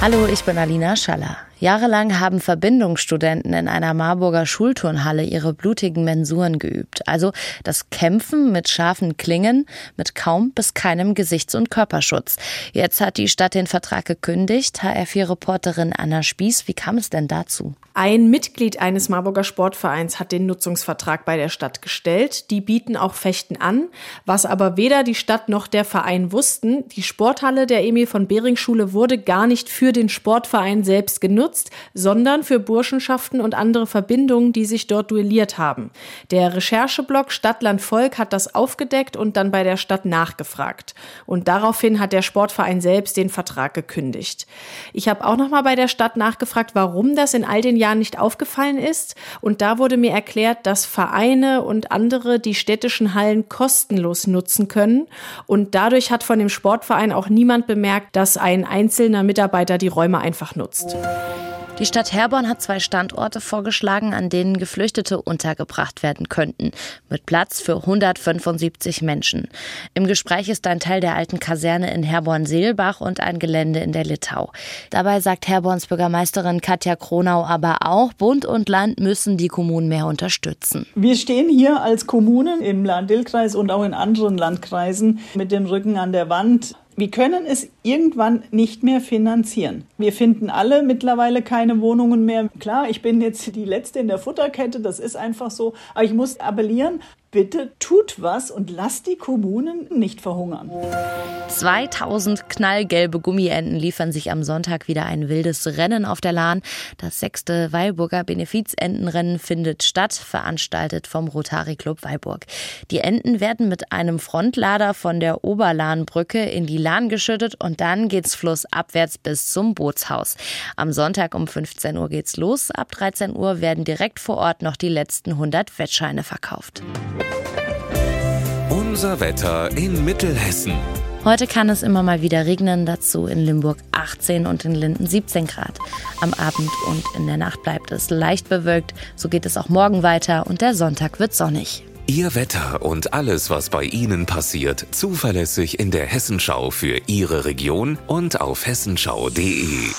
Hallo, ich bin Alina Schaller. Jahrelang haben Verbindungsstudenten in einer Marburger Schulturnhalle ihre blutigen Mensuren geübt. Also das Kämpfen mit scharfen Klingen, mit kaum bis keinem Gesichts- und Körperschutz. Jetzt hat die Stadt den Vertrag gekündigt. HR4-Reporterin Anna Spieß, wie kam es denn dazu? Ein Mitglied eines Marburger Sportvereins hat den Nutzungsvertrag bei der Stadt gestellt. Die bieten auch Fechten an. Was aber weder die Stadt noch der Verein wussten, die Sporthalle der Emil von Behring Schule wurde gar nicht für den Sportverein selbst genutzt, sondern für Burschenschaften und andere Verbindungen, die sich dort duelliert haben. Der Rechercheblock Stadtland Volk hat das aufgedeckt und dann bei der Stadt nachgefragt. Und daraufhin hat der Sportverein selbst den Vertrag gekündigt. Ich habe auch noch mal bei der Stadt nachgefragt, warum das in all den Jahren nicht aufgefallen ist. Und da wurde mir erklärt, dass Vereine und andere die städtischen Hallen kostenlos nutzen können. Und dadurch hat von dem Sportverein auch niemand bemerkt, dass ein einzelner Mitarbeiter die Räume einfach nutzt. Die Stadt Herborn hat zwei Standorte vorgeschlagen, an denen Geflüchtete untergebracht werden könnten, mit Platz für 175 Menschen. Im Gespräch ist ein Teil der alten Kaserne in Herborn-Seelbach und ein Gelände in der Littau. Dabei sagt Herborns Bürgermeisterin Katja Kronau aber auch, Bund und Land müssen die Kommunen mehr unterstützen. Wir stehen hier als Kommunen im Lahn-Dill-Kreis und auch in anderen Landkreisen mit dem Rücken an der Wand. Wir können es irgendwann nicht mehr finanzieren. Wir finden alle mittlerweile keine Wohnungen mehr. Klar, ich bin jetzt die Letzte in der Futterkette, das ist einfach so. Aber ich muss appellieren, bitte tut was und lasst die Kommunen nicht verhungern. 2000 knallgelbe Gummienten liefern sich am Sonntag wieder ein wildes Rennen auf der Lahn. Das sechste Weilburger Benefizentenrennen findet statt, veranstaltet vom Rotary Club Weilburg. Die Enten werden mit einem Frontlader von der Oberlahnbrücke in die Lahn geschüttet und dann geht's flussabwärts bis zum Bootshaus. Am Sonntag um 15 Uhr geht's los. Ab 13 Uhr werden direkt vor Ort noch die letzten 100 Wettscheine verkauft. Unser Wetter in Mittelhessen. Heute kann es immer mal wieder regnen, dazu in Limburg 18 und in Linden 17 Grad. Am Abend und in der Nacht bleibt es leicht bewölkt, so geht es auch morgen weiter und der Sonntag wird sonnig. Ihr Wetter und alles, was bei Ihnen passiert, zuverlässig in der Hessenschau für Ihre Region und auf hessenschau.de.